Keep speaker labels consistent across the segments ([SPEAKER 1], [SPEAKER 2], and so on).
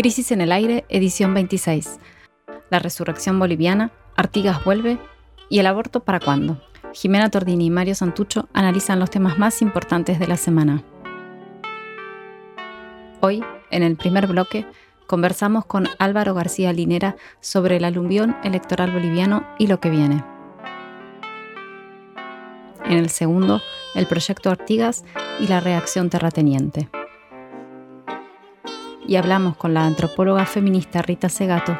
[SPEAKER 1] Crisis en el aire, edición 26. La resurrección boliviana, Artigas vuelve y el aborto para cuándo. Jimena Tordini y Mario Santucho analizan los temas más importantes de la semana. Hoy, en el primer bloque, conversamos con Álvaro García Linera sobre el alumbión electoral boliviano y lo que viene. En el segundo, el proyecto Artigas y la reacción terrateniente. Y hablamos con la antropóloga feminista Rita Segato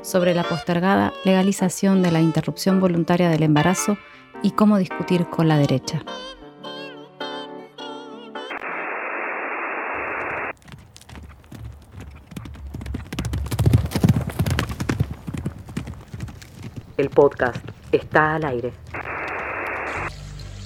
[SPEAKER 1] sobre la postergada legalización de la interrupción voluntaria del embarazo y cómo discutir con la derecha.
[SPEAKER 2] El podcast está al aire.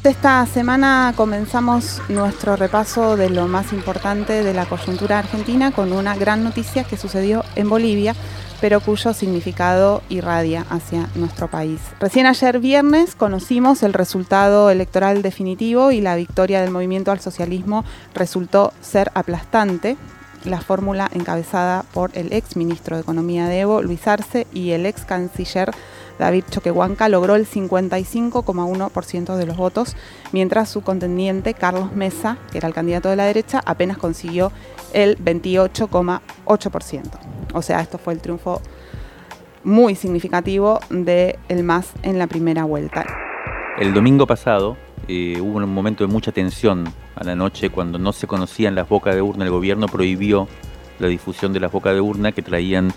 [SPEAKER 3] Esta semana comenzamos nuestro repaso de lo más importante de la coyuntura argentina con una gran noticia que sucedió en Bolivia, pero cuyo significado irradia hacia nuestro país. Recién ayer viernes conocimos el resultado electoral definitivo y la victoria del movimiento al socialismo resultó ser aplastante. La fórmula encabezada por el ex ministro de Economía de Evo, Luis Arce, y el ex canciller David Choquehuanca logró el 55,1% de los votos, mientras su contendiente Carlos Mesa, que era el candidato de la derecha, apenas consiguió el 28,8%. O sea, esto fue el triunfo muy significativo de el MAS en la primera vuelta.
[SPEAKER 4] El domingo pasado eh, hubo un momento de mucha tensión a la noche cuando no se conocían las bocas de urna. El gobierno prohibió la difusión de las bocas de urna que traían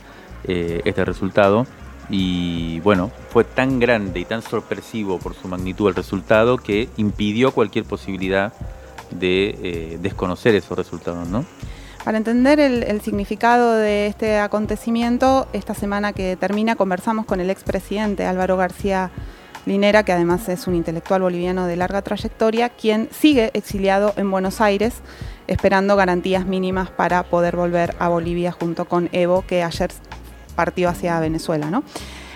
[SPEAKER 4] eh, este resultado. Y bueno, fue tan grande y tan sorpresivo por su magnitud el resultado que impidió cualquier posibilidad de eh, desconocer esos resultados, ¿no?
[SPEAKER 3] Para entender el, significado de este acontecimiento, esta semana que termina conversamos con el expresidente Álvaro García Linera, que además es un intelectual boliviano de larga trayectoria, quien sigue exiliado en Buenos Aires, esperando garantías mínimas para poder volver a Bolivia junto con Evo, que ayer partió hacia Venezuela. ¿no?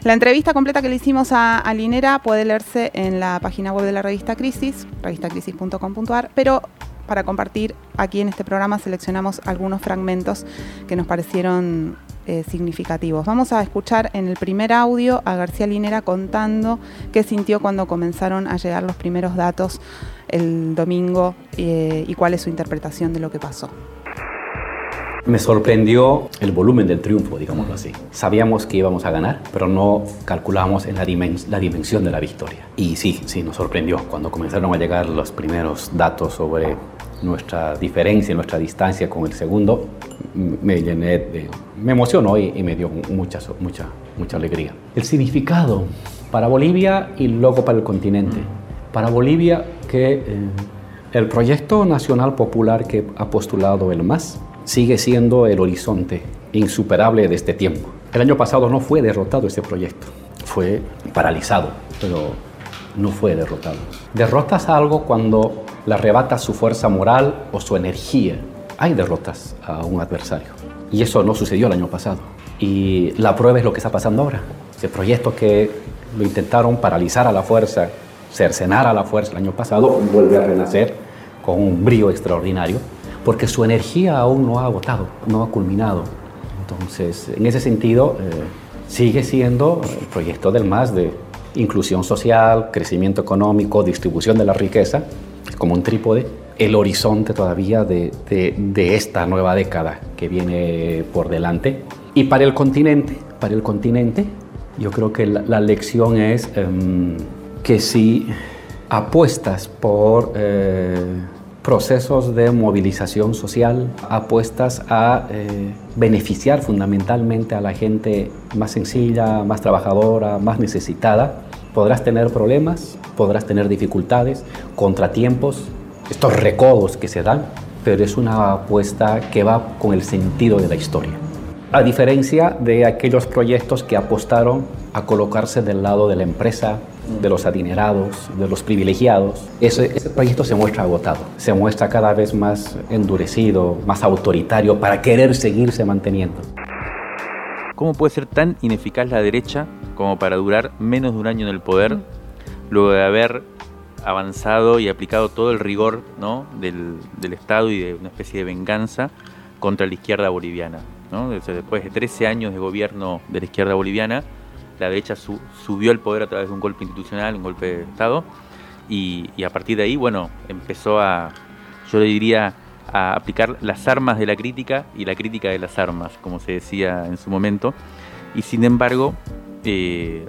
[SPEAKER 3] La entrevista completa que le hicimos a, Linera puede leerse en la página web de la revista Crisis, revistacrisis.com.ar, pero para compartir aquí en este programa seleccionamos algunos fragmentos que nos parecieron eh, significativos. Vamos a escuchar en el primer audio a García Linera contando qué sintió cuando comenzaron a llegar los primeros datos el domingo eh, y cuál es su interpretación de lo que pasó.
[SPEAKER 5] Me sorprendió el volumen del triunfo, digámoslo así. Sabíamos que íbamos a ganar, pero no calculábamos en la, la, dimensión de la victoria. Y sí, sí, nos sorprendió cuando comenzaron a llegar los primeros datos sobre nuestra diferencia, nuestra distancia con el segundo. Me llené de, me emocionó y, me dio mucha, mucha, mucha alegría. El significado para Bolivia y luego para el continente. Para Bolivia que eh, el proyecto nacional popular que ha postulado el MAS sigue siendo el horizonte insuperable de este tiempo. El año pasado no fue derrotado este proyecto, fue paralizado, pero no fue derrotado. Derrotas algo cuando le arrebatas su fuerza moral o su energía. Hay derrotas a un adversario. Y eso no sucedió el año pasado. Y la prueba es lo que está pasando ahora. Ese proyecto que lo intentaron paralizar a la fuerza, cercenar a la fuerza el año pasado, vuelve a renacer con un brío extraordinario porque su energía aún no ha agotado, no ha culminado. Entonces, en ese sentido, eh, sigue siendo el proyecto del MAS de inclusión social, crecimiento económico, distribución de la riqueza, como un trípode, el horizonte todavía de, esta nueva década que viene por delante. Y para el continente, para el continente, yo creo que la, lección es em, que si apuestas por eh, procesos de movilización social, apuestas a eh, beneficiar fundamentalmente a la gente más sencilla, más trabajadora, más necesitada. Podrás tener problemas, podrás tener dificultades, contratiempos, estos recodos que se dan, pero es una apuesta que va con el sentido de la historia. A diferencia de aquellos proyectos que apostaron a colocarse del lado de la empresa, de los adinerados, de los privilegiados, ese, proyecto se muestra agotado, se muestra cada vez más endurecido, más autoritario para querer seguirse manteniendo.
[SPEAKER 4] ¿Cómo puede ser tan ineficaz la derecha como para durar menos de un año en el poder luego de haber avanzado y aplicado todo el rigor ¿no? del, del Estado y de una especie de venganza contra la izquierda boliviana? Después de 13 años de gobierno de la izquierda boliviana, la derecha subió al poder a través de un golpe institucional, un golpe de Estado, y, a partir de ahí, bueno, empezó a, yo le diría, a aplicar las armas de la crítica y la crítica de las armas, como se decía en su momento, y sin embargo, eh,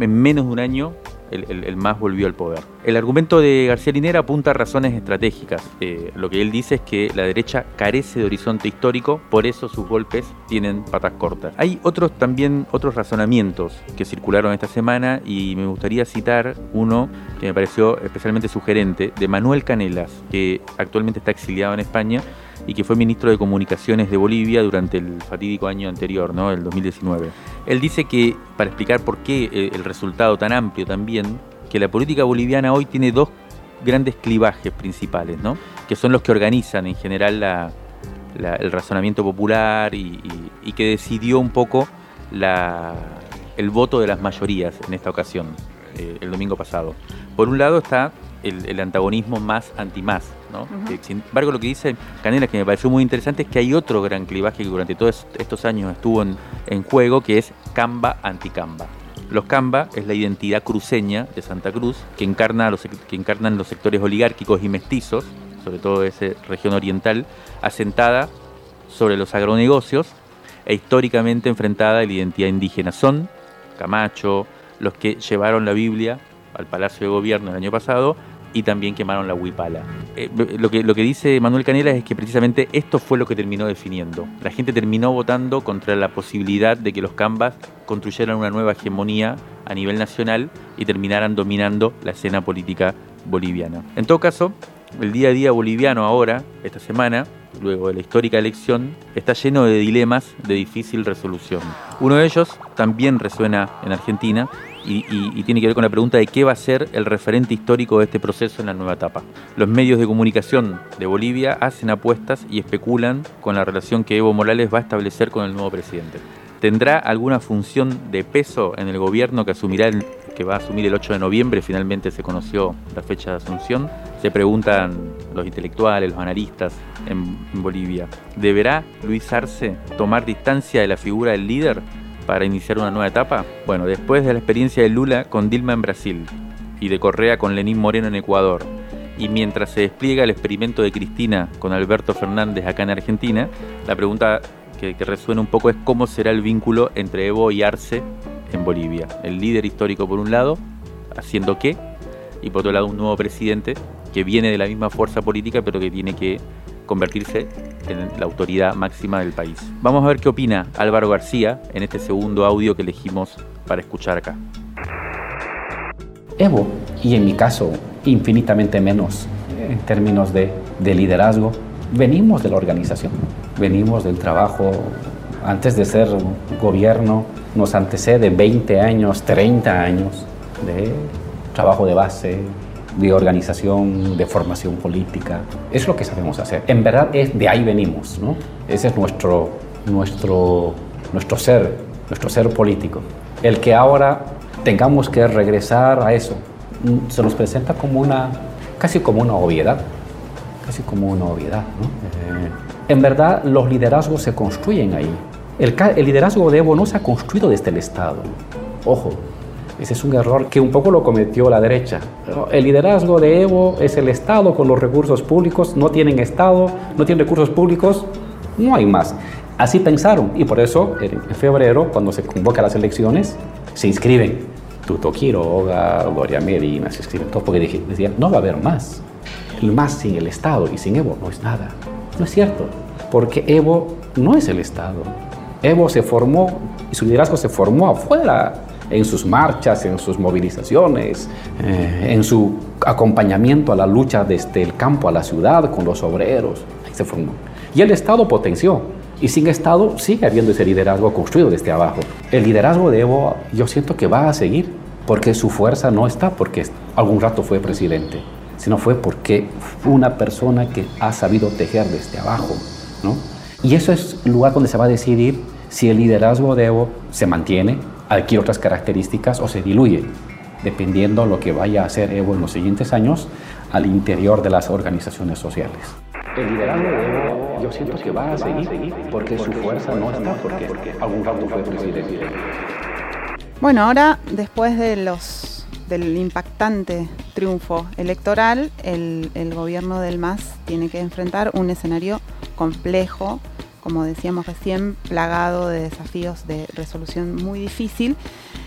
[SPEAKER 4] en menos de un año el, MAS volvió al poder. El argumento de García Linera apunta a razones estratégicas. Eh, lo que él dice es que la derecha carece de horizonte histórico, por eso sus golpes tienen patas cortas. Hay otros también otros razonamientos que circularon esta semana y me gustaría citar uno que me pareció especialmente sugerente de Manuel Canelas, que actualmente está exiliado en España y que fue ministro de Comunicaciones de Bolivia durante el fatídico año anterior, ¿no? el 2019. Él dice que, para explicar por qué eh, el resultado tan amplio también, que la política boliviana hoy tiene dos grandes clivajes principales, ¿no? que son los que organizan en general el razonamiento popular y, que decidió un poco el voto de las mayorías en esta ocasión, eh, el domingo pasado. Por un lado está el, antagonismo más anti-más. ¿No? sin embargo, lo que dice Canela, que me pareció muy interesante, es que hay otro gran clivaje que durante todos estos años estuvo en, juego, que es Camba anti-Camba. Los Camba es la identidad cruceña de Santa Cruz, que, encarna los, que encarnan los sectores oligárquicos y mestizos, sobre todo de esa región oriental, asentada sobre los agronegocios e históricamente enfrentada a la identidad indígena. Son Camacho, los que llevaron la Biblia al Palacio de Gobierno el año pasado y también quemaron la huipala. Eh, lo, que, dice Manuel Canela es que precisamente esto fue lo que terminó definiendo. La gente terminó votando contra la posibilidad de que los Cambas construyeran una nueva hegemonía a nivel nacional y terminaran dominando la escena política boliviana. En todo caso, el día a día boliviano ahora, esta semana, luego de la histórica elección, está lleno de dilemas de difícil resolución. Uno de ellos también resuena en Argentina y, tiene que ver con la pregunta de qué va a ser el referente histórico de este proceso en la nueva etapa. Los medios de comunicación de Bolivia hacen apuestas y especulan con la relación que Evo Morales va a establecer con el nuevo presidente. ¿Tendrá alguna función de peso en el gobierno que asumirá que va a asumir el 8 de noviembre? Finalmente se conoció la fecha de asunción. Se preguntan los intelectuales, los analistas en Bolivia. ¿Deberá Luis Arce tomar distancia de la figura del líder para iniciar una nueva etapa? Bueno, después de la experiencia de Lula con Dilma en Brasil y de Correa con Lenín Moreno en Ecuador, y mientras se despliega el experimento de Cristina con Alberto Fernández acá en Argentina, la pregunta que, resuena un poco es cómo será el vínculo entre Evo y Arce en Bolivia. El líder histórico por un lado, haciendo qué, y por otro lado un nuevo presidente que viene de la misma fuerza política pero que tiene que convertirse en la autoridad máxima del país. Vamos a ver qué opina Álvaro García en este segundo audio que elegimos para escuchar acá.
[SPEAKER 5] Evo, y en mi caso infinitamente menos en términos de, liderazgo, venimos de la organización, venimos del trabajo, antes de ser gobierno, nos antecede 20 años, 30 años de trabajo de base, de organización, de formación política. Es lo que sabemos hacer. En verdad, es, de ahí venimos, ¿no? Ese es nuestro, nuestro, nuestro ser, nuestro ser político. El que ahora tengamos que regresar a eso, mm, se nos presenta como una, casi como una obviedad, casi como una obviedad. Eh, en verdad, los liderazgos se construyen ahí. El, el liderazgo de Evo no se ha construido desde el Estado. Ojo, ese es un error que un poco lo cometió la derecha. El liderazgo de Evo es el Estado con los recursos públicos, no tienen Estado, no tienen recursos públicos, no hay más. Así pensaron y por eso en febrero, cuando se convocan las elecciones, se inscriben Tuto Quiroga, Gloria Medina, se inscriben todos porque decían, no va a haber más. El más sin el Estado y sin Evo no es nada. No es cierto, porque Evo no es el Estado. Evo se formó y su liderazgo se formó afuera en sus marchas, en sus movilizaciones, eh, en su acompañamiento a la lucha desde el campo a la ciudad con los obreros. Ahí se formó. Y el Estado potenció. Y sin Estado sigue habiendo ese liderazgo construido desde abajo. El liderazgo de Evo yo siento que va a seguir porque su fuerza no está porque algún rato fue presidente, sino fue porque fue una persona que ha sabido tejer desde abajo. ¿no? Y eso es el lugar donde se va a decidir si el liderazgo de Evo se mantiene adquiere otras características o se diluye, dependiendo lo que vaya a hacer Evo en los siguientes años al interior de las organizaciones sociales. El liderazgo de Evo yo siento que va a seguir porque su fuerza no está porque algún rato fue presidente.
[SPEAKER 3] Bueno, ahora después de los del impactante triunfo electoral, el, el gobierno del MAS tiene que enfrentar un escenario complejo como decíamos recién, plagado de desafíos de resolución muy difícil.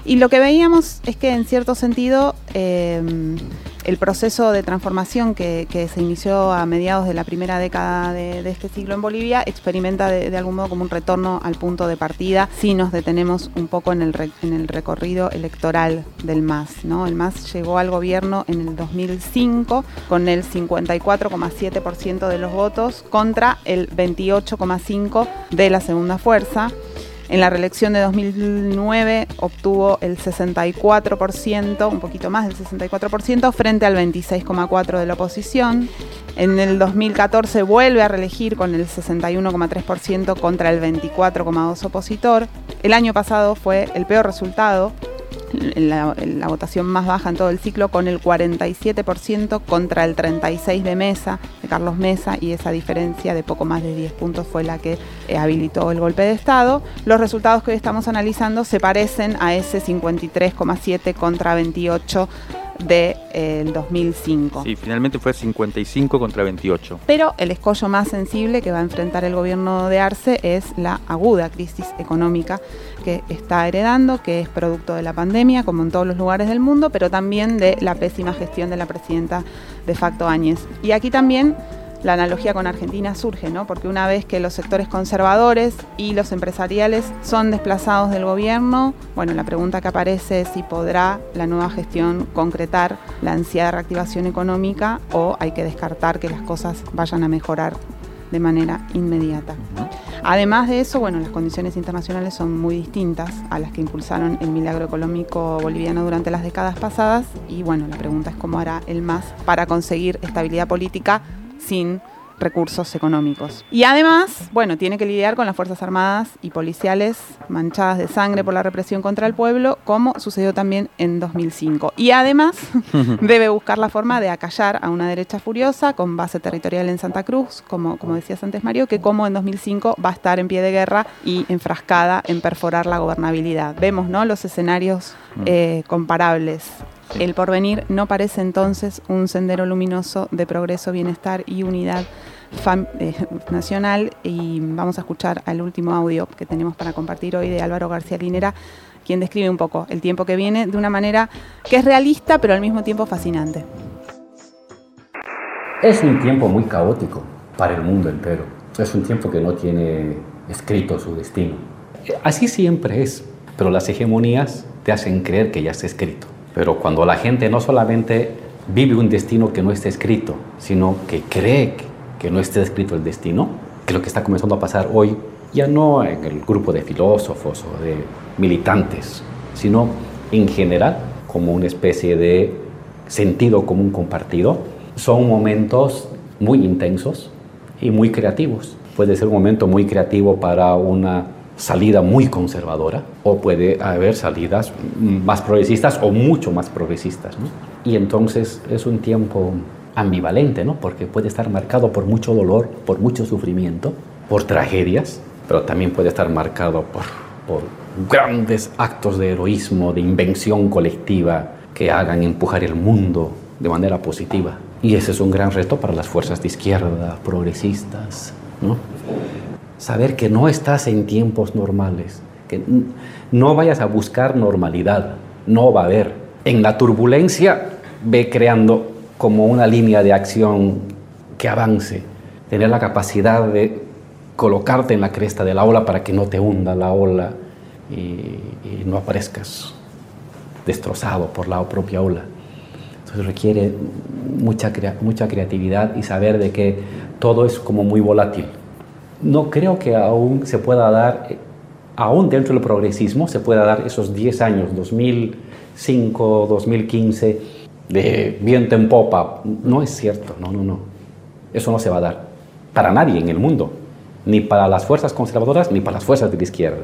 [SPEAKER 3] Y lo que veíamos es que en cierto sentido eh, el proceso de transformación que, se inició a mediados de la primera década de, este siglo en Bolivia experimenta de, algún modo como un retorno al punto de partida si nos detenemos un poco en el, en el recorrido electoral del MAS. ¿no? El MAS llegó al gobierno en el 2005 con el 54,7% de los votos contra el 28,5% de la segunda fuerza. En la reelección de 2009 obtuvo el 64%, un poquito más del 64%, frente al 26,4% de la oposición. En el 2014 vuelve a reelegir con el 61,3% contra el 24,2% opositor. El año pasado fue el peor resultado la, votación más baja en todo el ciclo, con el 47% contra el 36% de Mesa, de Carlos Mesa, y esa diferencia de poco más de 10 puntos fue la que eh, habilitó el golpe de Estado. Los resultados que hoy estamos analizando se parecen a ese 53,7 contra 28 del de, 2005.
[SPEAKER 4] Sí, finalmente fue 55 contra 28.
[SPEAKER 3] Pero el escollo más sensible que va a enfrentar el gobierno de Arce es la aguda crisis económica que está heredando, que es producto de la pandemia, como en todos los lugares del mundo, pero también de la pésima gestión de la presidenta de facto Áñez. Y aquí también la analogía con Argentina surge, ¿no? Porque una vez que los sectores conservadores y los empresariales son desplazados del gobierno, bueno, la pregunta que aparece es si podrá la nueva gestión concretar la ansiada reactivación económica o hay que descartar que las cosas vayan a mejorar de manera inmediata. Además de eso, bueno, las condiciones internacionales son muy distintas a las que impulsaron el milagro económico boliviano durante las décadas pasadas y bueno, la pregunta es cómo hará el MAS para conseguir estabilidad política sin recursos económicos. Y además, bueno, tiene que lidiar con las Fuerzas Armadas y policiales manchadas de sangre por la represión contra el pueblo, como sucedió también en 2005. Y además debe buscar la forma de acallar a una derecha furiosa con base territorial en Santa Cruz, como, como decías antes Mario, que como en 2005 va a estar en pie de guerra y enfrascada en perforar la gobernabilidad. Vemos ¿no? los escenarios mm. eh, comparables el porvenir no parece entonces un sendero luminoso de progreso, bienestar y unidad eh, nacional. Y vamos a escuchar al último audio que tenemos para compartir hoy de Álvaro García Linera, quien describe un poco el tiempo que viene de una manera que es realista, pero al mismo tiempo fascinante.
[SPEAKER 5] Es un tiempo muy caótico para el mundo entero. Es un tiempo que no tiene escrito su destino. Así siempre es, pero las hegemonías te hacen creer que ya está escrito. Pero cuando la gente no solamente vive un destino que no está escrito, sino que cree que no está escrito el destino, que lo que está comenzando a pasar hoy, ya no en el grupo de filósofos o de militantes, sino en general como una especie de sentido común compartido, son momentos muy intensos y muy creativos. Puede ser un momento muy creativo para una salida muy conservadora o puede haber salidas más progresistas o mucho más progresistas. Y entonces es un tiempo ambivalente, ¿no? porque puede estar marcado por mucho dolor, por mucho sufrimiento, por tragedias, pero también puede estar marcado por, grandes actos de heroísmo, de invención colectiva que hagan empujar el mundo de manera positiva. Y ese es un gran reto para las fuerzas de izquierda, progresistas, ¿no? Saber que no estás en tiempos normales, que no vayas a buscar normalidad, no va a haber. En la turbulencia ve creando como una línea de acción que avance, tener la capacidad de colocarte en la cresta de la ola para que no te hunda la ola y, no aparezcas destrozado por la propia ola. Entonces requiere mucha, mucha creatividad y saber de que todo es como muy volátil no creo que aún se pueda dar, eh, aún dentro del progresismo, se pueda dar esos 10 años, 2005, 2015, de viento en popa. No es cierto, no, no, no. Eso no se va a dar para nadie en el mundo, ni para las fuerzas conservadoras, ni para las fuerzas de la izquierda.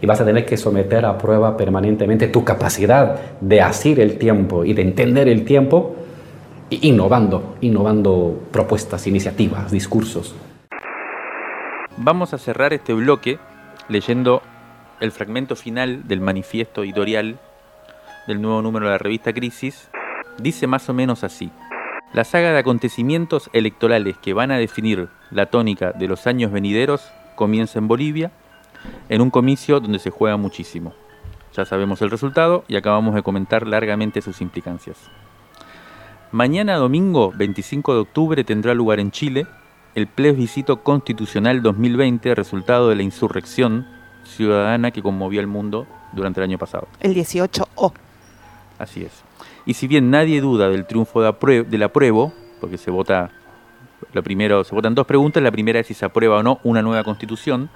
[SPEAKER 5] Y vas a tener que someter a prueba permanentemente tu capacidad de asir el tiempo y de entender el tiempo innovando, innovando propuestas, iniciativas, discursos.
[SPEAKER 4] Vamos a cerrar este bloque leyendo el fragmento final del manifiesto editorial del nuevo número de la revista Crisis. Dice más o menos así. La saga de acontecimientos electorales que van a definir la tónica de los años venideros comienza en Bolivia, en un comicio donde se juega muchísimo. Ya sabemos el resultado y acabamos de comentar largamente sus implicancias. Mañana domingo 25 de octubre tendrá lugar en Chile el plebiscito constitucional 2020, resultado de la insurrección ciudadana que conmovió al mundo durante el año pasado.
[SPEAKER 3] El 18O.
[SPEAKER 4] Así es. Y si bien nadie duda del triunfo de del apruebo, porque se vota, lo primero, se votan dos preguntas, la primera es si se aprueba o no una nueva constitución,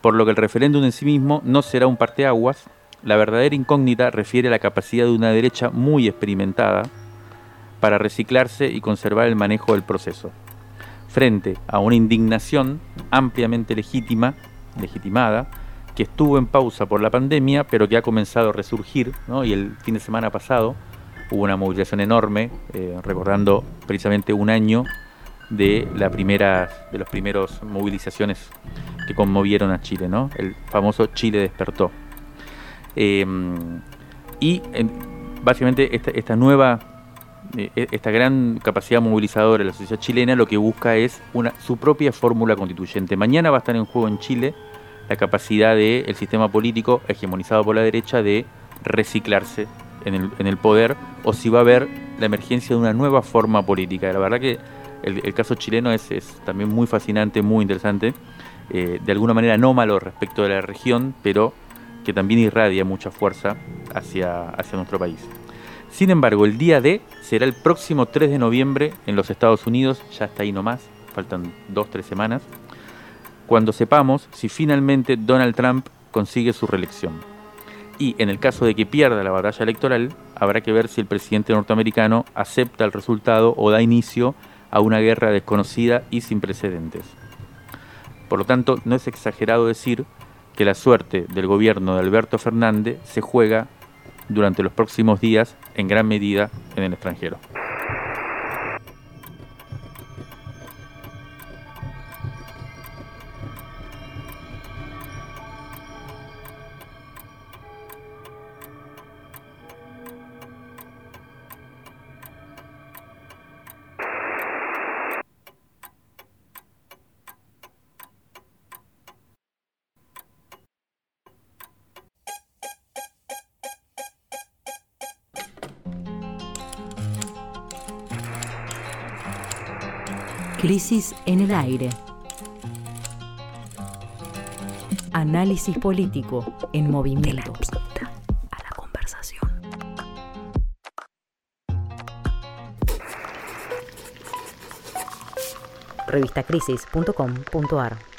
[SPEAKER 4] por lo que el referéndum en sí mismo no será un parteaguas, la verdadera incógnita refiere a la capacidad de una derecha muy experimentada para reciclarse y conservar el manejo del proceso frente a una indignación ampliamente legítima, legitimada, que estuvo en pausa por la pandemia, pero que ha comenzado a resurgir, y el fin de semana pasado hubo una movilización enorme, eh, recordando precisamente un año de la primera, de las primeras movilizaciones que conmovieron a Chile, ¿no? El famoso Chile despertó. Eh, y básicamente esta, nueva esta gran capacidad movilizadora de la sociedad chilena lo que busca es una, su propia fórmula constituyente. Mañana va a estar en juego en Chile la capacidad del sistema político hegemonizado por la derecha de reciclarse en el, poder o si va a haber la emergencia de una nueva forma política. La verdad que el, caso chileno es, también muy fascinante, muy interesante, eh, de alguna manera anómalo respecto de la región, pero que también irradia mucha fuerza hacia nuestro país. Sin embargo, el día D será el próximo 3 de noviembre en los Estados Unidos, ya está ahí nomás, faltan dos, tres semanas, cuando sepamos si finalmente Donald Trump consigue su reelección. Y en el caso de que pierda la batalla electoral, habrá que ver si el presidente norteamericano acepta el resultado o da inicio a una guerra desconocida y sin precedentes. Por lo tanto, no es exagerado decir que la suerte del gobierno de Alberto Fernández se juega durante los próximos días en gran medida en el extranjero.
[SPEAKER 2] Crisis en el aire. Análisis político en movimiento. a la conversación. Revistacrisis.com.ar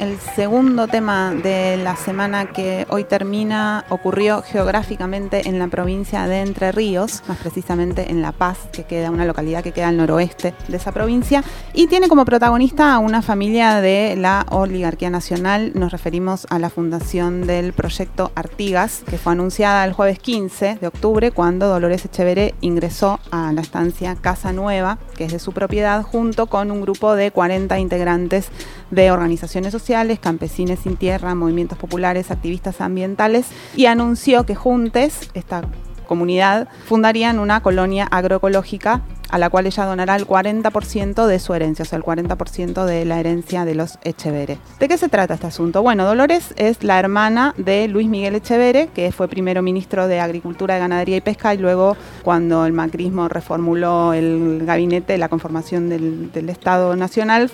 [SPEAKER 3] el segundo tema de la semana que hoy termina ocurrió geográficamente en la provincia de Entre Ríos, más precisamente en La Paz, que queda una localidad que queda al noroeste de esa provincia, y tiene como protagonista a una familia de la oligarquía nacional. Nos referimos a la fundación del proyecto Artigas, que fue anunciada el jueves 15 de octubre cuando Dolores Echeveré ingresó a la estancia Casa Nueva, que es de su propiedad, junto con un grupo de 40 integrantes de organizaciones sociales campesines sin tierra, movimientos populares, activistas ambientales, y anunció que Juntes, esta comunidad, fundarían una colonia agroecológica a la cual ella donará el 40% de su herencia, o sea, el 40% de la herencia de los Echevere. ¿De qué se trata este asunto? Bueno, Dolores es la hermana de Luis Miguel Echevere, que fue primero ministro de Agricultura, de Ganadería y Pesca, y luego, cuando el macrismo reformuló el gabinete, la conformación del, Estado Nacional,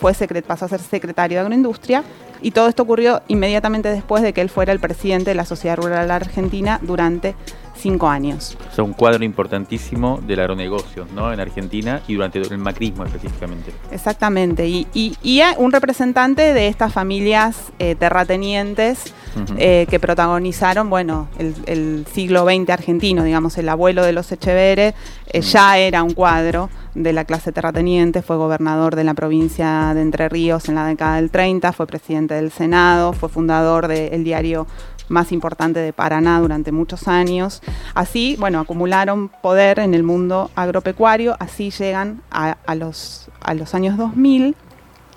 [SPEAKER 3] pasó a ser secretario de Agroindustria y todo esto ocurrió inmediatamente después de que él fuera el presidente de la Sociedad Rural Argentina durante cinco años.
[SPEAKER 4] O sea, un cuadro importantísimo del agronegocio ¿no? en Argentina y durante el macrismo específicamente.
[SPEAKER 3] Exactamente, y, y, un representante de estas familias eh, terratenientes eh, que protagonizaron, bueno, el, siglo XX argentino, digamos, el abuelo de los Echeveres eh, ya era un cuadro de la clase terrateniente, fue gobernador de la provincia de Entre Ríos en la década del 30, fue presidente del Senado, fue fundador del diario más importante de Paraná durante muchos años. Así, bueno, acumularon poder en el mundo agropecuario, así llegan a, los, a los años 2000,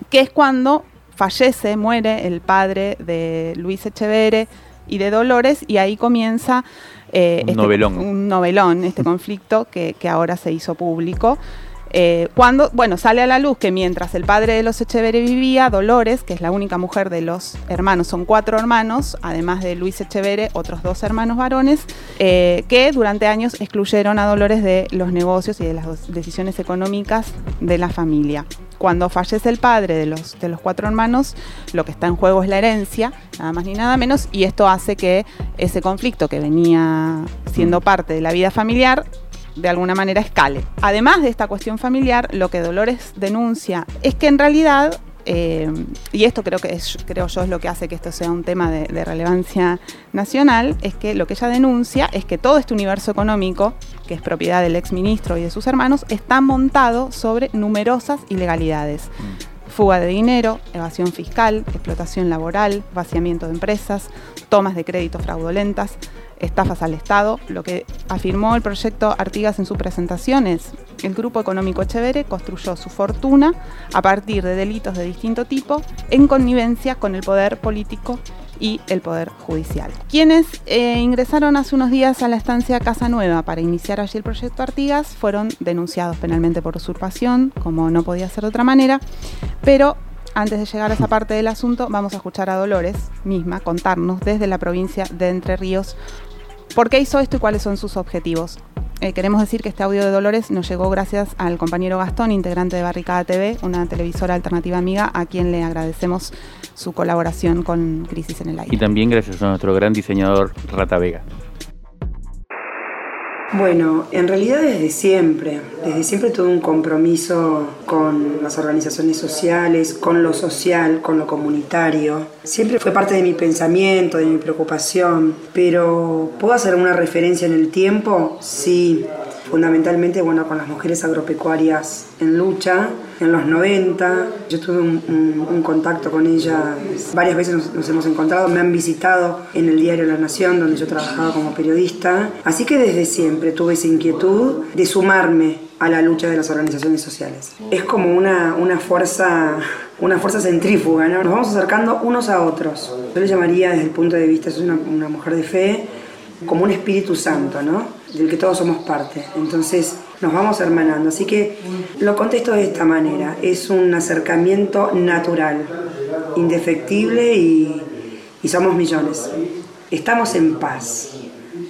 [SPEAKER 3] que es cuando fallece, muere el padre de Luis Echevere y de Dolores, y ahí comienza
[SPEAKER 4] eh, un, este, novelón.
[SPEAKER 3] un novelón, este conflicto que, que ahora se hizo público. Eh, cuando, bueno, sale a la luz que mientras el padre de los Echeverre vivía, Dolores, que es la única mujer de los hermanos, son cuatro hermanos, además de Luis Echeverre, otros dos hermanos varones, eh, que durante años excluyeron a Dolores de los negocios y de las decisiones económicas de la familia. Cuando fallece el padre de los, de los cuatro hermanos, lo que está en juego es la herencia, nada más ni nada menos, y esto hace que ese conflicto que venía siendo parte de la vida familiar de alguna manera escale. Además de esta cuestión familiar, lo que Dolores denuncia es que en realidad, eh, y esto creo que es, creo yo es lo que hace que esto sea un tema de, relevancia nacional, es que lo que ella denuncia es que todo este universo económico, que es propiedad del exministro y de sus hermanos, está montado sobre numerosas ilegalidades. Mm. Fuga de dinero, evasión fiscal, explotación laboral, vaciamiento de empresas, tomas de crédito fraudulentas, estafas al Estado. Lo que afirmó el proyecto Artigas en su presentación es, el Grupo Económico Echevere construyó su fortuna a partir de delitos de distinto tipo en connivencia con el poder político y el Poder Judicial. Quienes eh, ingresaron hace unos días a la estancia Casa Nueva para iniciar allí el proyecto Artigas fueron denunciados penalmente por usurpación, como no podía ser de otra manera, pero antes de llegar a esa parte del asunto, vamos a escuchar a Dolores misma contarnos desde la provincia de Entre Ríos ¿Por qué hizo esto y cuáles son sus objetivos? Eh, queremos decir que este audio de Dolores nos llegó gracias al compañero Gastón, integrante de Barricada TV, una televisora alternativa amiga, a quien le agradecemos su colaboración con Crisis en el Aire.
[SPEAKER 4] Y también gracias a nuestro gran diseñador Rata Vega.
[SPEAKER 6] Bueno, en realidad desde siempre, desde siempre tuve un compromiso con las organizaciones sociales, con lo social, con lo comunitario. Siempre fue parte de mi pensamiento, de mi preocupación, pero ¿puedo hacer una referencia en el tiempo? Sí, fundamentalmente bueno, con las mujeres agropecuarias en lucha. En los 90 yo tuve un, contacto con ellas, varias veces nos, hemos encontrado, me han visitado en el diario La Nación, donde yo trabajaba como periodista. Así que desde siempre tuve esa inquietud de sumarme a la lucha de las organizaciones sociales. Es como una, una fuerza una fuerza centrífuga, ¿no? Nos vamos acercando unos a otros. Yo le llamaría desde el punto de vista, soy una, una mujer de fe, como un Espíritu Santo, ¿no? del que todos somos parte. Entonces nos vamos hermanando. Así que lo contesto de esta manera. Es un acercamiento natural, indefectible y, y somos millones. Estamos en paz,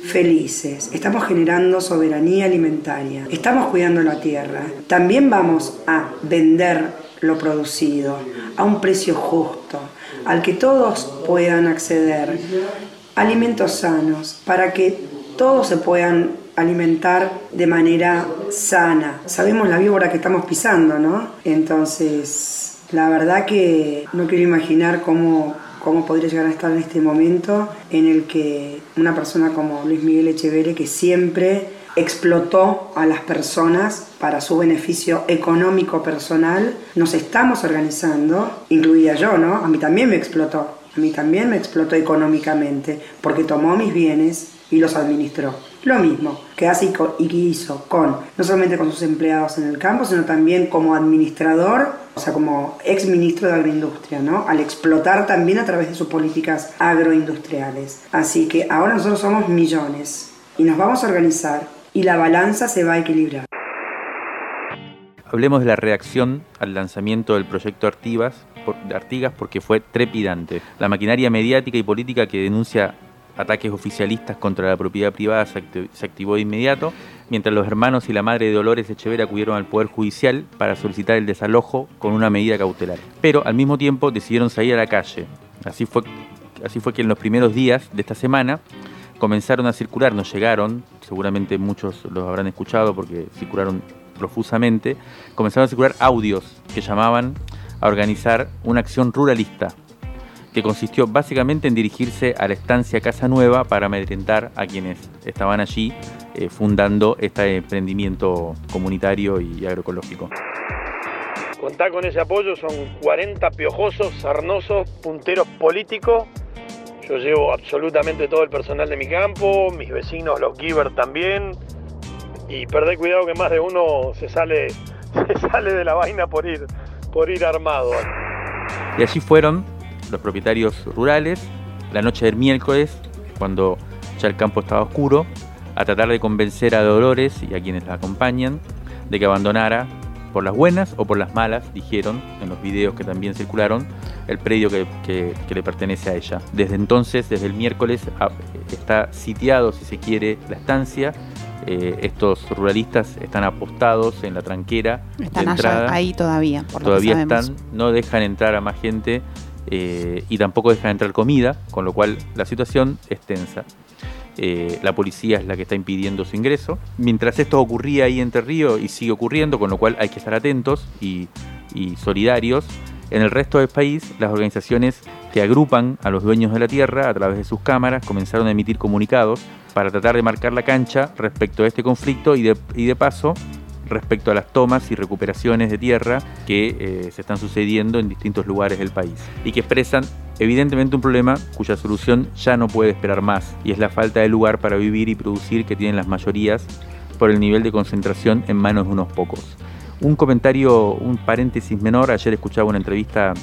[SPEAKER 6] felices, estamos generando soberanía alimentaria, estamos cuidando la tierra. También vamos a vender lo producido a un precio justo, al que todos puedan acceder. Alimentos sanos, para que todos se puedan alimentar de manera sana. Sabemos la víbora que estamos pisando, ¿no? Entonces, la verdad que no quiero imaginar cómo, cómo podría llegar a estar en este momento en el que una persona como Luis Miguel Echeverre, que siempre explotó a las personas para su beneficio económico personal, nos estamos organizando, incluida yo, ¿no? A mí también me explotó, mí también me explotó económicamente, porque tomó mis bienes y los administró. Lo mismo que hace y que hizo con, no solamente con sus empleados en el campo, sino también como administrador, o sea, como ex ministro de Agroindustria, ¿no? Al explotar también a través de sus políticas agroindustriales. Así que ahora nosotros somos millones y nos vamos a organizar y la balanza se va a equilibrar.
[SPEAKER 4] Hablemos de la reacción al lanzamiento del proyecto Artigas, Artigas porque fue trepidante. La maquinaria mediática y política que denuncia ataques oficialistas contra la propiedad privada se, activó de inmediato, mientras los hermanos y la madre de Dolores Echeverría acudieron al Poder Judicial para solicitar el desalojo con una medida cautelar. Pero al mismo tiempo decidieron salir a la calle. Así fue, así fue que en los primeros días de esta semana comenzaron a circular, nos llegaron, seguramente muchos los habrán escuchado porque circularon profusamente, comenzaron a circular audios que llamaban a organizar una acción ruralista que consistió básicamente en dirigirse a la estancia Casa Nueva para amedrentar a quienes estaban allí eh, fundando este emprendimiento comunitario y agroecológico.
[SPEAKER 7] Contar con ese apoyo son 40 piojosos, sarnosos, punteros políticos. Yo llevo absolutamente todo el personal de mi campo, mis vecinos, los giver también. Y perder cuidado que más de uno se sale, se sale de la vaina por ir, por ir armado.
[SPEAKER 4] Y allí fueron los propietarios rurales, la noche del miércoles, cuando ya el campo estaba oscuro, a tratar de convencer a Dolores y a quienes la acompañan de que abandonara por las buenas o por las malas, dijeron en los videos que también circularon, el predio que, le pertenece a ella. Desde entonces, desde el miércoles, está sitiado, si se quiere, la estancia. Eh, estos ruralistas están apostados en la tranquera.
[SPEAKER 3] Están ahí todavía.
[SPEAKER 4] Por todavía están, no dejan entrar a más gente eh, y tampoco dejan entrar comida, con lo cual la situación es tensa. Eh, la policía es la que está impidiendo su ingreso. Mientras esto ocurría ahí en Río y sigue ocurriendo, con lo cual hay que estar atentos y, solidarios, en el resto del país las organizaciones que agrupan a los dueños de la tierra a través de sus cámaras comenzaron a emitir comunicados para tratar de marcar la cancha respecto a este conflicto y de, paso respecto a las tomas y recuperaciones de tierra que eh, se están sucediendo en distintos lugares del país y que expresan evidentemente un problema cuya solución ya no puede esperar más y es la falta de lugar para vivir y producir que tienen las mayorías por el nivel de concentración en manos de unos pocos. Un comentario, un paréntesis menor, ayer escuchaba una entrevista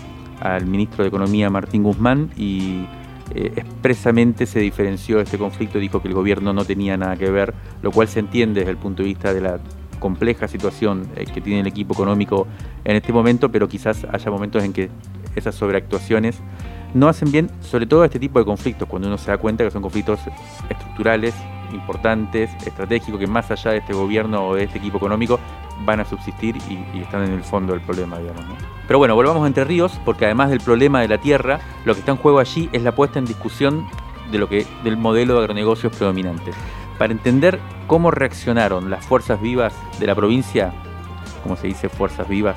[SPEAKER 4] al ministro de Economía Martín Guzmán y eh, expresamente se diferenció este conflicto, dijo que el gobierno no tenía nada que ver, lo cual se entiende desde el punto de vista de la compleja situación eh, que tiene el equipo económico en este momento, pero quizás haya momentos en que esas sobreactuaciones no hacen bien, sobre todo a este tipo de conflictos, cuando uno se da cuenta que son conflictos estructurales, importantes, estratégicos, que más allá de este gobierno o de este equipo económico van a subsistir y, están en el fondo del problema, digamos. Pero bueno, volvamos a Entre Ríos, porque además del problema de la tierra, lo que está en juego allí es la puesta en discusión de lo que, del modelo de agronegocios predominante. Para entender cómo reaccionaron las fuerzas vivas de la provincia, como se dice fuerzas vivas,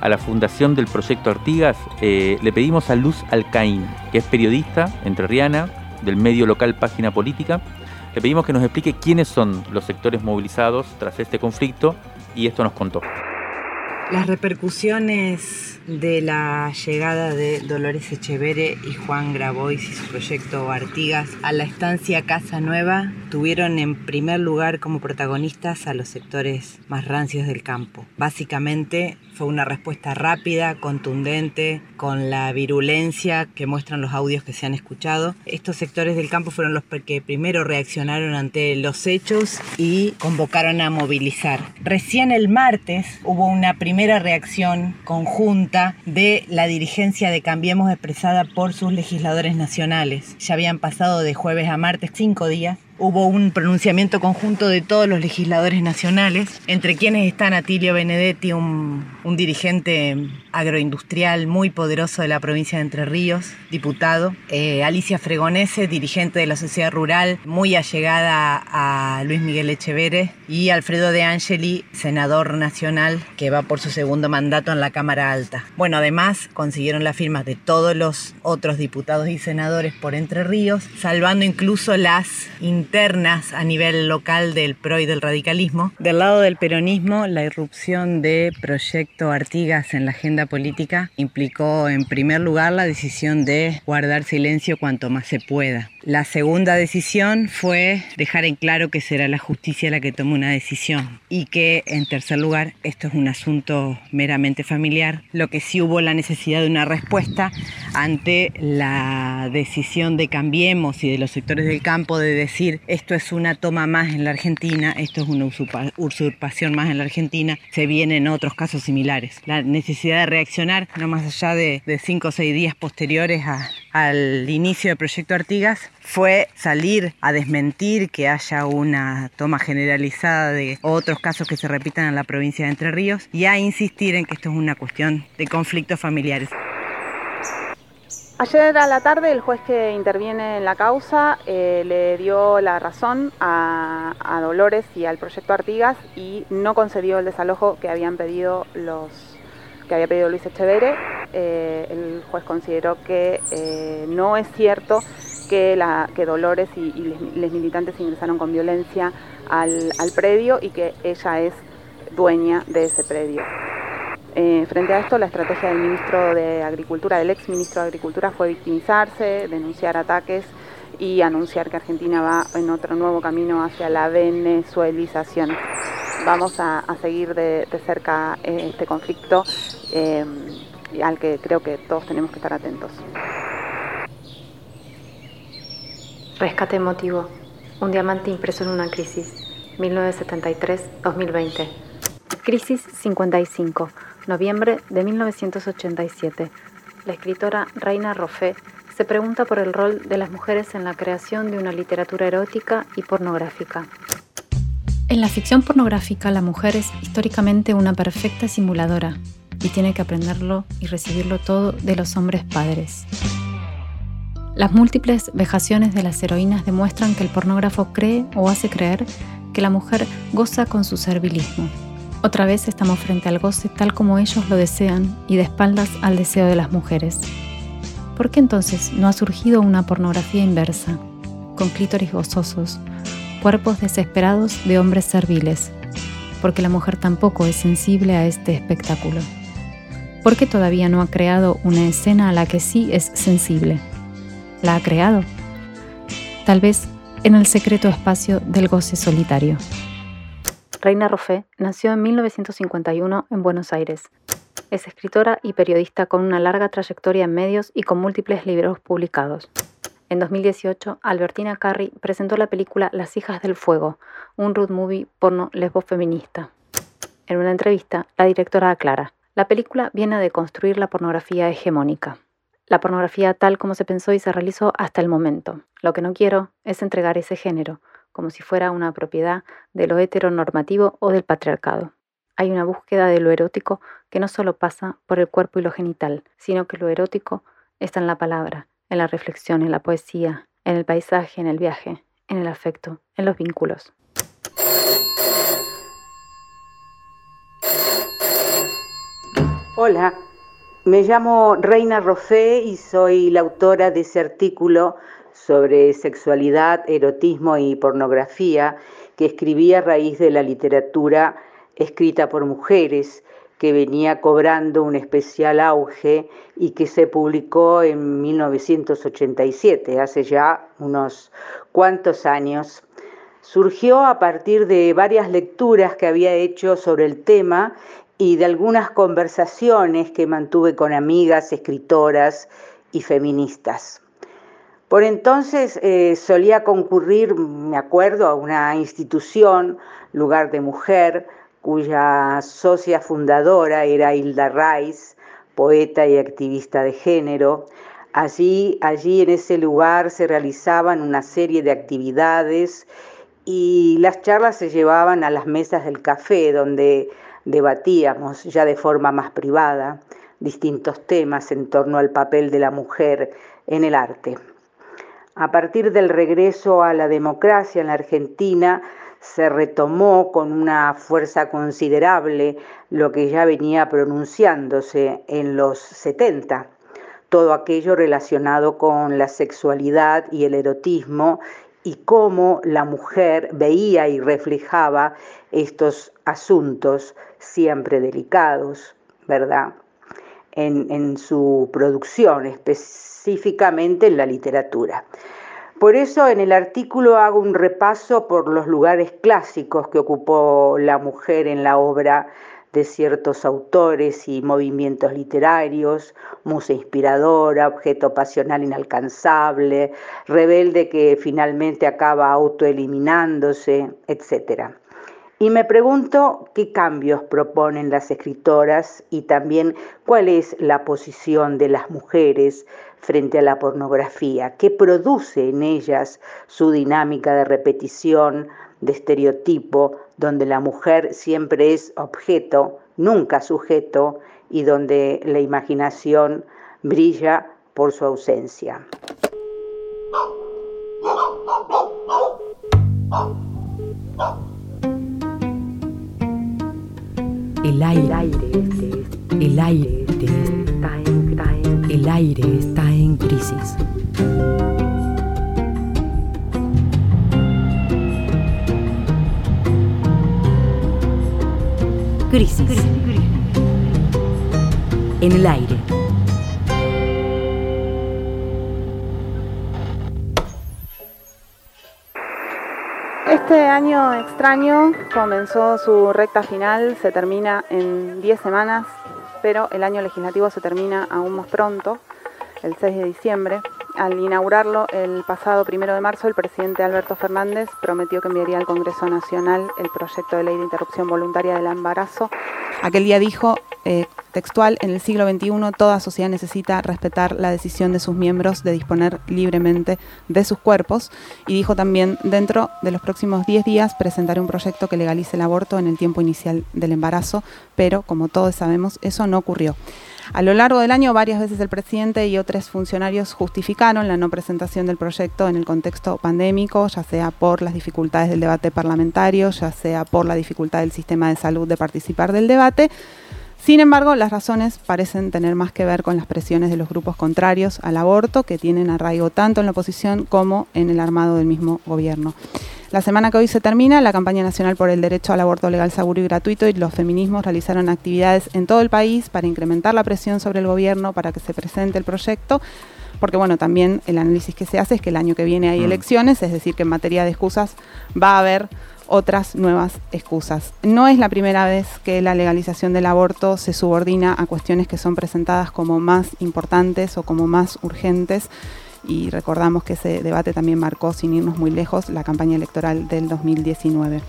[SPEAKER 4] a la fundación del proyecto Artigas, eh, le pedimos a Luz Alcaín, que es periodista entrerriana del medio local Página Política, le pedimos que nos explique quiénes son los sectores movilizados tras este conflicto y esto nos contó.
[SPEAKER 8] Las repercusiones de la llegada de Dolores Echevere y Juan Grabois y su proyecto Artigas a la estancia Casa Nueva tuvieron en primer lugar como protagonistas a los sectores más rancios del campo. Básicamente fue una respuesta rápida, contundente, con la virulencia que muestran los audios que se han escuchado. Estos sectores del campo fueron los que primero reaccionaron ante los hechos y convocaron a movilizar. Recién el martes hubo una primera reacción conjunta de la dirigencia de Cambiemos expresada por sus legisladores nacionales. Ya habían pasado de jueves a martes cinco días hubo un pronunciamiento conjunto de todos los legisladores nacionales, entre quienes están Atilio Benedetti, un, dirigente agroindustrial muy poderoso de la provincia de Entre Ríos, diputado, eh, Alicia Fregonese, dirigente de la sociedad rural, muy allegada a Luis Miguel Echeverre, y Alfredo de Angeli, senador nacional, que va por su segundo mandato en la Cámara Alta. Bueno, además consiguieron las firmas de todos los otros diputados y senadores por Entre Ríos, salvando incluso las internas a nivel local del PRO y del radicalismo. Del lado del peronismo, la irrupción de Proyecto Artigas en la agenda política implicó en primer lugar la decisión de guardar silencio cuanto más se pueda. La segunda decisión fue dejar en claro que será la justicia la que tome una decisión y que en tercer lugar esto es un asunto meramente familiar, lo que sí hubo la necesidad de una respuesta ante la decisión de Cambiemos y de los sectores del campo de decir esto es una toma más en la Argentina, esto es una usurpación más en la Argentina, se vienen otros casos similares. La necesidad de reaccionar, no más allá de, cinco o seis días posteriores al inicio del proyecto Artigas, fue salir a desmentir que haya una toma generalizada de otros casos que se repitan en la provincia de Entre Ríos y a insistir en que esto es una cuestión de conflictos familiares.
[SPEAKER 3] Ayer a la tarde el juez que interviene en la causa eh, le dio la razón a, a, Dolores y al proyecto Artigas y no concedió el desalojo que habían pedido los que había pedido Luis Echeverre eh, el juez consideró que eh, no es cierto que, la, que Dolores y, los militantes ingresaron con violencia al, predio y que ella es dueña de ese predio. Eh, frente a esto, la estrategia del ministro de Agricultura, del ex ministro de Agricultura, fue victimizarse, denunciar ataques y anunciar que Argentina va en otro nuevo camino hacia la venezuelización. Vamos a, seguir de, cerca este conflicto eh, al que creo que todos tenemos que estar atentos.
[SPEAKER 1] Rescate emotivo. Un diamante impreso en una crisis. 1973-2020. Crisis 55. Noviembre de 1987. La escritora Reina Roffé se pregunta por el rol de las mujeres en la creación de una literatura erótica y pornográfica. En la ficción pornográfica la mujer es históricamente una perfecta simuladora y tiene que aprenderlo y recibirlo todo de los hombres padres. Las múltiples vejaciones de las heroínas demuestran que el pornógrafo cree o hace creer que la mujer goza con su servilismo. Otra vez estamos frente al goce tal como ellos lo desean y de espaldas al deseo de las mujeres. ¿Por qué entonces no ha surgido una pornografía inversa, con clítoris gozosos, cuerpos desesperados de hombres serviles? Porque la mujer tampoco es sensible a este espectáculo. ¿Por qué todavía no ha creado una escena a la que sí es sensible? la ha creado. Tal vez en el secreto espacio del goce solitario. Reina Roffé nació en 1951 en Buenos Aires. Es escritora y periodista con una larga trayectoria en medios y con múltiples libros publicados. En 2018, Albertina Carri presentó la película Las hijas del fuego, un road movie porno lesbo feminista. En una entrevista, la directora aclara, la película viene a deconstruir la pornografía hegemónica la pornografía tal como se pensó y se realizó hasta el momento. Lo que no quiero es entregar ese género, como si fuera una propiedad de lo heteronormativo o del patriarcado. Hay una búsqueda de lo erótico que no solo pasa por el cuerpo y lo genital, sino que lo erótico está en la palabra, en la reflexión, en la poesía, en el paisaje, en el viaje, en el afecto, en los vínculos.
[SPEAKER 9] Hola, me llamo Reina Roffé y soy la autora de ese artículo sobre sexualidad, erotismo y pornografía que escribí a raíz de la literatura escrita por mujeres que venía cobrando un especial auge y que se publicó en 1987, hace ya unos cuantos años. Surgió a partir de varias lecturas que había hecho sobre el tema y de algunas conversaciones que mantuve con amigas, escritoras y feministas. Por entonces eh, solía concurrir, me acuerdo, a una institución, lugar de mujer, cuya socia fundadora era Hilda Rice, poeta y activista de género. Allí, allí en ese lugar se realizaban una serie de actividades y las charlas se llevaban a las mesas del café, donde debatíamos ya de forma más privada distintos temas en torno al papel de la mujer en el arte. A partir del regreso a la democracia en la Argentina, se retomó con una fuerza considerable lo que ya venía pronunciándose en los 70, todo aquello relacionado con la sexualidad y el erotismo y cómo la mujer veía y reflejaba estos asuntos siempre delicados, ¿verdad? En, su producción, específicamente en la literatura. Por eso en el artículo hago un repaso por los lugares clásicos que ocupó la mujer en la obra de ciertos autores y movimientos literarios, musa inspiradora, objeto pasional inalcanzable, rebelde que finalmente acaba autoeliminándose, etc. Y me pregunto qué cambios proponen las escritoras y también cuál es la posición de las mujeres frente a la pornografía, qué produce en ellas su dinámica de repetición, de estereotipo, donde la mujer siempre es objeto, nunca sujeto, y donde la imaginación brilla por su ausencia.
[SPEAKER 2] El aire, el aire, el aire. El aire está en crisis. Crisis. En el aire.
[SPEAKER 3] Este año extraño comenzó su recta final, se termina en 10 semanas, pero el año legislativo se termina aún más pronto, el 6 de diciembre. Al inaugurarlo el pasado primero de marzo, el presidente Alberto Fernández prometió que enviaría al Congreso Nacional el proyecto de ley de interrupción voluntaria del embarazo. Aquel día dijo, eh, textual, en el siglo XXI toda sociedad necesita respetar la decisión de sus miembros de disponer libremente de sus cuerpos y dijo también, dentro de los próximos 10 días presentaré un proyecto que legalice el aborto en el tiempo inicial del embarazo, pero como todos sabemos, eso no ocurrió. A lo largo del año, varias veces el presidente y otros funcionarios justificaron la no presentación del proyecto en el contexto pandémico, ya sea por las dificultades del debate parlamentario, ya sea por la dificultad del sistema de salud de participar del debate. Sin embargo, las razones parecen tener más que ver con las presiones de los grupos contrarios al aborto, que tienen arraigo tanto en la oposición como en el armado del mismo gobierno. La semana que hoy se termina, la campaña nacional por el derecho al aborto legal, seguro y gratuito y los feminismos realizaron actividades en todo el país para incrementar la presión sobre el gobierno para que se presente el proyecto porque bueno, también el análisis que se hace es que el año que viene hay elecciones, es decir, que en materia de excusas va a haber otras nuevas excusas. No es la primera vez que la legalización del aborto se subordina a cuestiones que son presentadas como más importantes o como más urgentes y recordamos que ese debate también marcó, sin irnos muy lejos, la campaña electoral del 2019.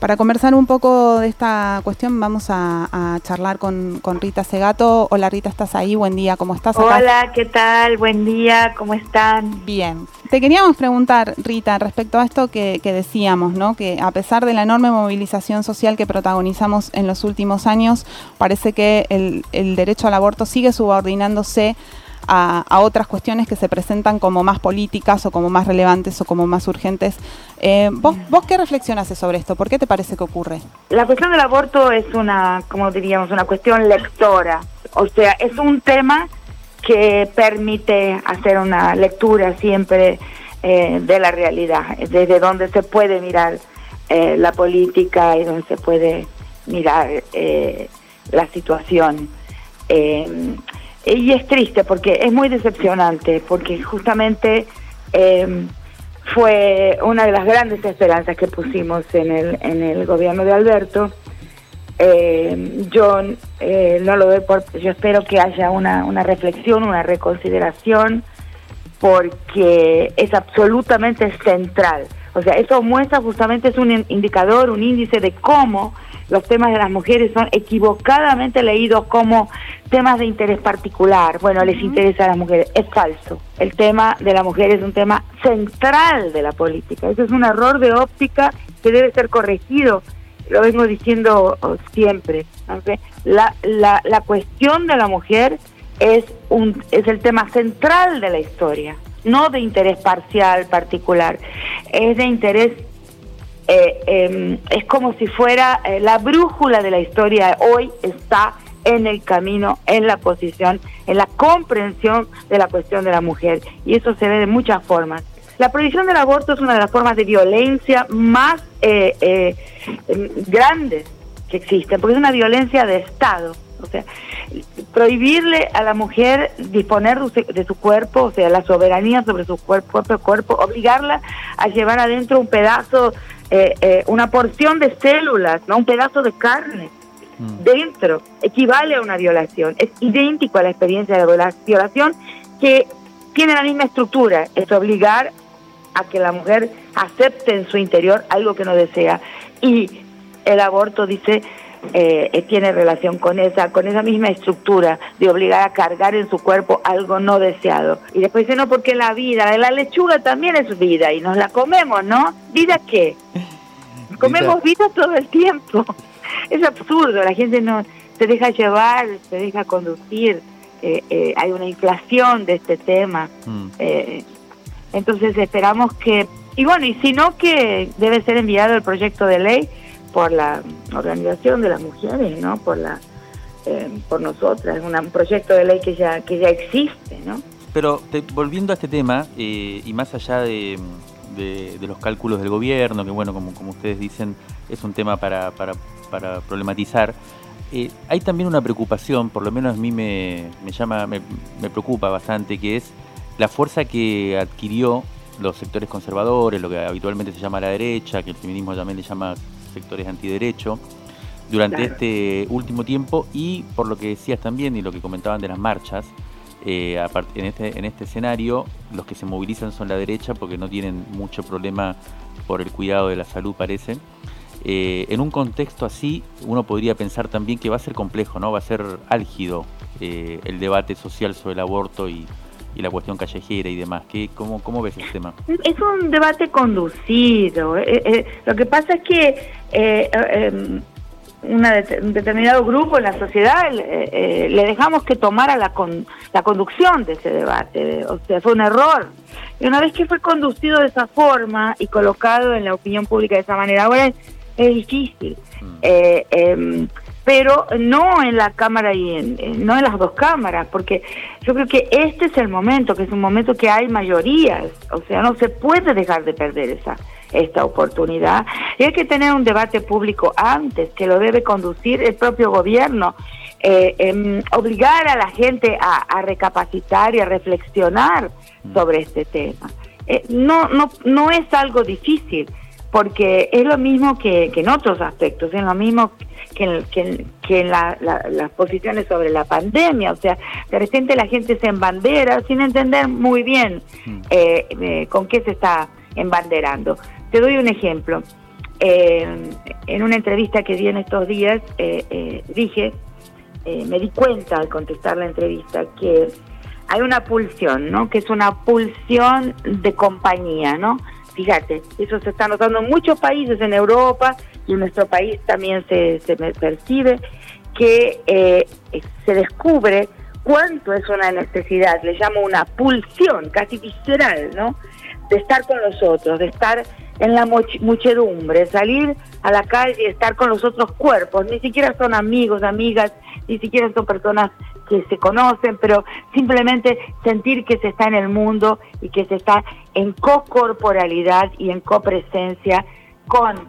[SPEAKER 3] Para conversar un poco de esta cuestión vamos a, charlar con, Rita Segato. Hola Rita, ¿estás ahí? Buen día, ¿cómo estás?
[SPEAKER 10] Hola, ¿qué tal? Buen día, ¿cómo están?
[SPEAKER 3] Bien. Te queríamos preguntar, Rita, respecto a esto que, decíamos, ¿no? que a pesar de la enorme movilización social que protagonizamos en los últimos años, parece que el, el derecho al aborto sigue subordinándose a, otras cuestiones que se presentan como más políticas o como más relevantes o como más urgentes. Eh, ¿vos, ¿Vos qué reflexionas sobre esto? ¿Por qué te parece que ocurre?
[SPEAKER 10] La cuestión del aborto es una, como diríamos, una cuestión lectora. O sea, es un tema que permite hacer una lectura siempre eh, de la realidad, desde donde se puede mirar eh, la política y donde se puede mirar la situación. Y es triste porque es muy decepcionante, porque justamente eh, fue una de las grandes esperanzas que pusimos en el, en el gobierno de Alberto. Eh, yo eh, no lo doy por, yo espero que haya una, una reflexión, una reconsideración, porque es absolutamente central. O sea, eso muestra justamente, es un indicador, un índice de cómo los temas de las mujeres son equivocadamente leídos como temas de interés particular. Bueno, les interesa a las mujeres. Es falso. El tema de la mujer es un tema central de la política. Eso es un error de óptica que debe ser corregido. Lo vengo diciendo oh, siempre. La, la, la cuestión de la mujer es, un, es el tema central de la historia, no de interés parcial, particular. Es de interés eh, em, es como si fuera eh, la brújula de la historia hoy está en el camino, en la posición, en la comprensión de la cuestión de la mujer. Y eso se ve de muchas formas. La prohibición del aborto es una de las formas de violencia más eh, em, grandes que existen, porque es una violencia de Estado. O sea, prohibirle a la mujer disponer de su cuerpo, o sea, la soberanía sobre su cuerpo, propio cuerpo, obligarla a llevar adentro un pedazo eh, eh, una porción de células, no un pedazo de carne mm. dentro, equivale a una violación. Es idéntico a la experiencia de la violación que tiene la misma estructura, es obligar a que la mujer acepte en su interior algo que no desea. Y el aborto dice eh, tiene relación con esa, con esa misma estructura de obligar a cargar en su cuerpo algo no deseado. Y después dice, no, porque la vida, la lechuga también es vida y nos la comemos, ¿no? ¿Vida qué? Comemos vida todo el tiempo. Es absurdo, la gente no se deja llevar, se deja conducir. Eh, eh, hay una inflación de este tema. Mm. Eh, entonces esperamos que, y bueno, y si no, que debe ser enviado el proyecto de ley por la organización de las mujeres, ¿no? Por la eh, por nosotras, es un proyecto de ley que ya, que ya existe, ¿no?
[SPEAKER 4] Pero volviendo a este tema, eh, y más allá de, los cálculos del gobierno, que bueno, como, como ustedes dicen, es un tema para, para, para problematizar, eh, hay también una preocupación, por lo menos a mí me, me llama, me, me, preocupa bastante, que es la fuerza que adquirió los sectores conservadores, lo que habitualmente se llama la derecha, que el feminismo también le llama sectores antiderecho, durante este último tiempo y por lo que decías también y lo que comentaban de las marchas, eh, en, este, en este escenario los que se movilizan son la derecha porque no tienen mucho problema por el cuidado de la salud, parece. Eh, en un contexto así, uno podría pensar también que va a ser complejo, ¿no? Va a ser álgido eh, el debate social sobre el aborto y, la cuestión callejera y demás. ¿Qué, cómo, ¿Cómo ves el tema?
[SPEAKER 10] Es un debate conducido. lo que pasa es que em, un determinado grupo en la sociedad eh, eh, le dejamos que tomara la, la conducción de ese debate, o sea, fue un error. Y una vez que fue conducido de esa forma y colocado en la opinión pública de esa manera, ahora es, difícil. Mm. Pero no en la cámara y en, no en las dos cámaras, porque yo creo que este es el momento, que es un momento que hay mayorías, o sea, no se puede dejar de perder esa esta oportunidad. Y hay que tener un debate público antes, que lo debe conducir el propio gobierno, eh, em, obligar a la gente a, recapacitar y a reflexionar sobre este tema. Eh, no, no, no es algo difícil, porque es lo mismo que, en otros aspectos, es lo mismo que en, que, que en las posiciones sobre la pandemia. O sea, de repente la gente se embandera sin entender muy bien mm. eh, con qué se está embanderando. Te doy un ejemplo. Eh, en una entrevista que di en estos días, eh, eh, dije, me di cuenta al contestar la entrevista que hay una pulsión, ¿no? Que es una pulsión de compañía, ¿no? Fíjate, eso se está notando en muchos países en Europa y en nuestro país también se, se percibe que se descubre cuánto es una necesidad, le llamo una pulsión casi visceral, ¿no? De estar con los otros, de estar en la muchedumbre, salir a la calle y estar con los otros cuerpos, ni siquiera son amigos, amigas, ni siquiera son personas que se conocen, pero simplemente sentir que se está en el mundo y que se está en co-corporalidad y en copresencia con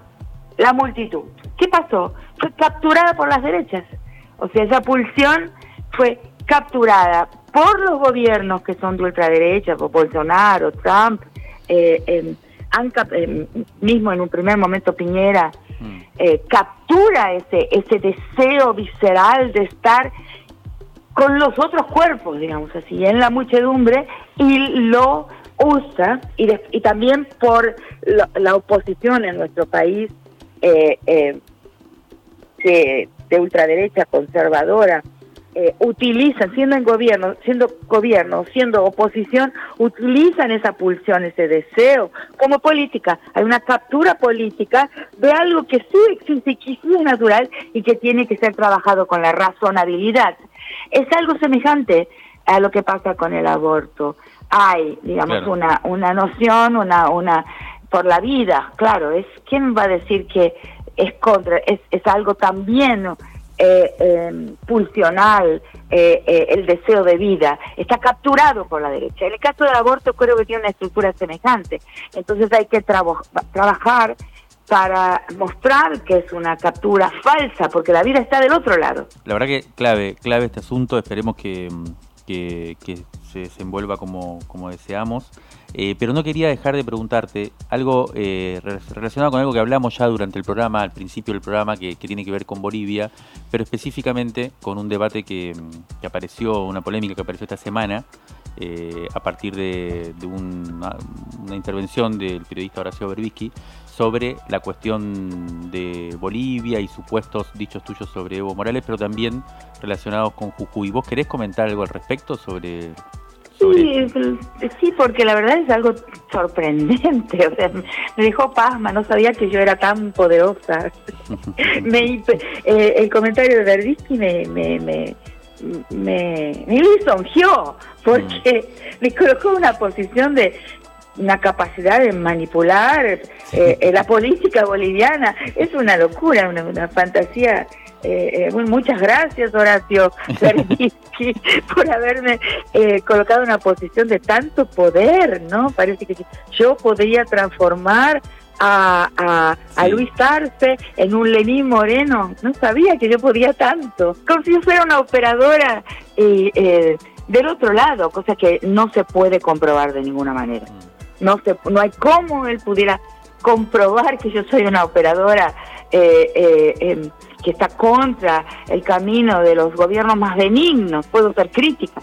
[SPEAKER 10] la multitud. ¿Qué pasó? Fue capturada por las derechas. O sea, esa pulsión fue capturada por los gobiernos que son de ultraderecha, por Bolsonaro, Trump, eh, eh, eh, mismo en un primer momento Piñera, mm. eh, captura ese, ese deseo visceral de estar con los otros cuerpos, digamos así, en la muchedumbre y lo usa, y, y también por la oposición en nuestro país eh, eh de ultraderecha conservadora, eh, utilizan, siendo en gobierno, siendo gobierno, siendo oposición, utilizan esa pulsión, ese deseo como política. Hay una captura política de algo que sí existe, que sí es natural y que tiene que ser trabajado con la razonabilidad. Es algo semejante a lo que pasa con el aborto. Hay, digamos, una, una noción, una, una, por la vida, claro, es, ¿quién va a decir que es contra, es, es algo también eh, em, pulsional, eh, eh, el deseo de vida, está capturado por la derecha. En el caso del aborto creo que tiene una estructura semejante. Entonces hay que trabajar para mostrar que es una captura falsa, porque la vida está del otro lado.
[SPEAKER 4] La verdad que clave, clave este asunto, esperemos que, que, que se desenvuelva como, como deseamos. Eh, pero no quería dejar de preguntarte algo eh, relacionado con algo que hablamos ya durante el programa, al principio del programa, que, tiene que ver con Bolivia, pero específicamente con un debate que, apareció, una polémica que apareció esta semana, eh, a partir de, una, intervención del periodista Horacio Berbisky sobre la cuestión de Bolivia y supuestos dichos tuyos sobre Evo Morales, pero también relacionados con Jujuy. ¿Vos querés comentar algo al respecto sobre,
[SPEAKER 10] Sí, sí, porque la verdad es algo sorprendente, o sea, me dejó pasma, no sabía que yo era tan poderosa. me, eh, el comentario de Verdisky me, me, me, me, me lisonjeó, porque mm. me colocó en una posición de una capacidad de manipular eh, la política boliviana. Es una locura, una, una fantasía Eh, muchas gracias, Horacio por haberme colocado en una posición de tanto poder, ¿no? Parece que yo podría transformar a, a, Luis Arce en un Lenín Moreno. No sabía que yo podía tanto. Como si yo fuera una operadora eh, del otro lado, cosa que no se puede comprobar de ninguna manera. Mm. No, se, no hay cómo él pudiera comprobar que yo soy una operadora eh, eh, em, que está contra el camino de los gobiernos más benignos. Puedo ser crítica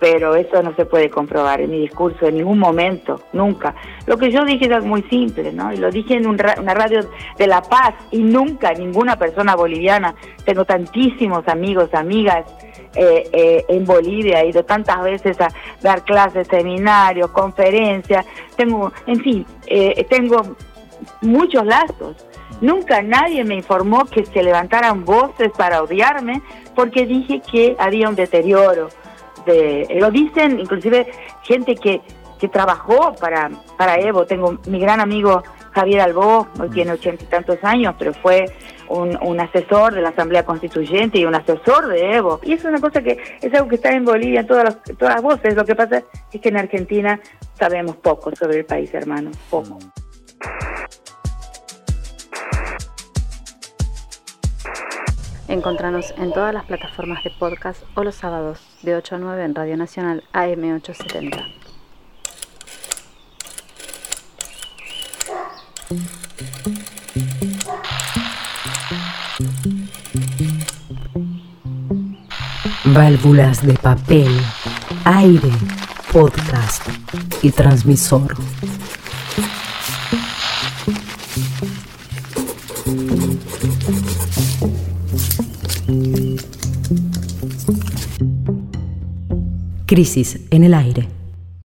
[SPEAKER 10] pero eso no se puede comprobar en mi discurso en ningún momento, nunca. Lo que yo dije es muy simple, ¿no? Y lo dije en una radio de La Paz y nunca ninguna persona boliviana, tengo tantísimos amigos, amigas eh, eh, en Bolivia, he ido tantas veces a dar clases, seminarios, conferencias, tengo, en fin, eh, tengo muchos lazos. Nunca nadie me informó que se levantaran voces para odiarme porque dije que había un deterioro, lo dicen inclusive gente que, que trabajó para, para Evo. Tengo mi gran amigo Javier Albó, hoy tiene ochenta y tantos años, pero fue un, un, asesor de la Asamblea Constituyente y un asesor de Evo. Y es una cosa que es algo que está en Bolivia en todas, todas las voces. Lo que pasa es que en Argentina sabemos poco sobre el país, hermano, poco.
[SPEAKER 1] Encontranos en todas las plataformas de podcast o los sábados de 8 a 9 en Radio Nacional AM870.
[SPEAKER 2] Válvulas de papel, aire, podcast y transmisor. Crisis en el aire.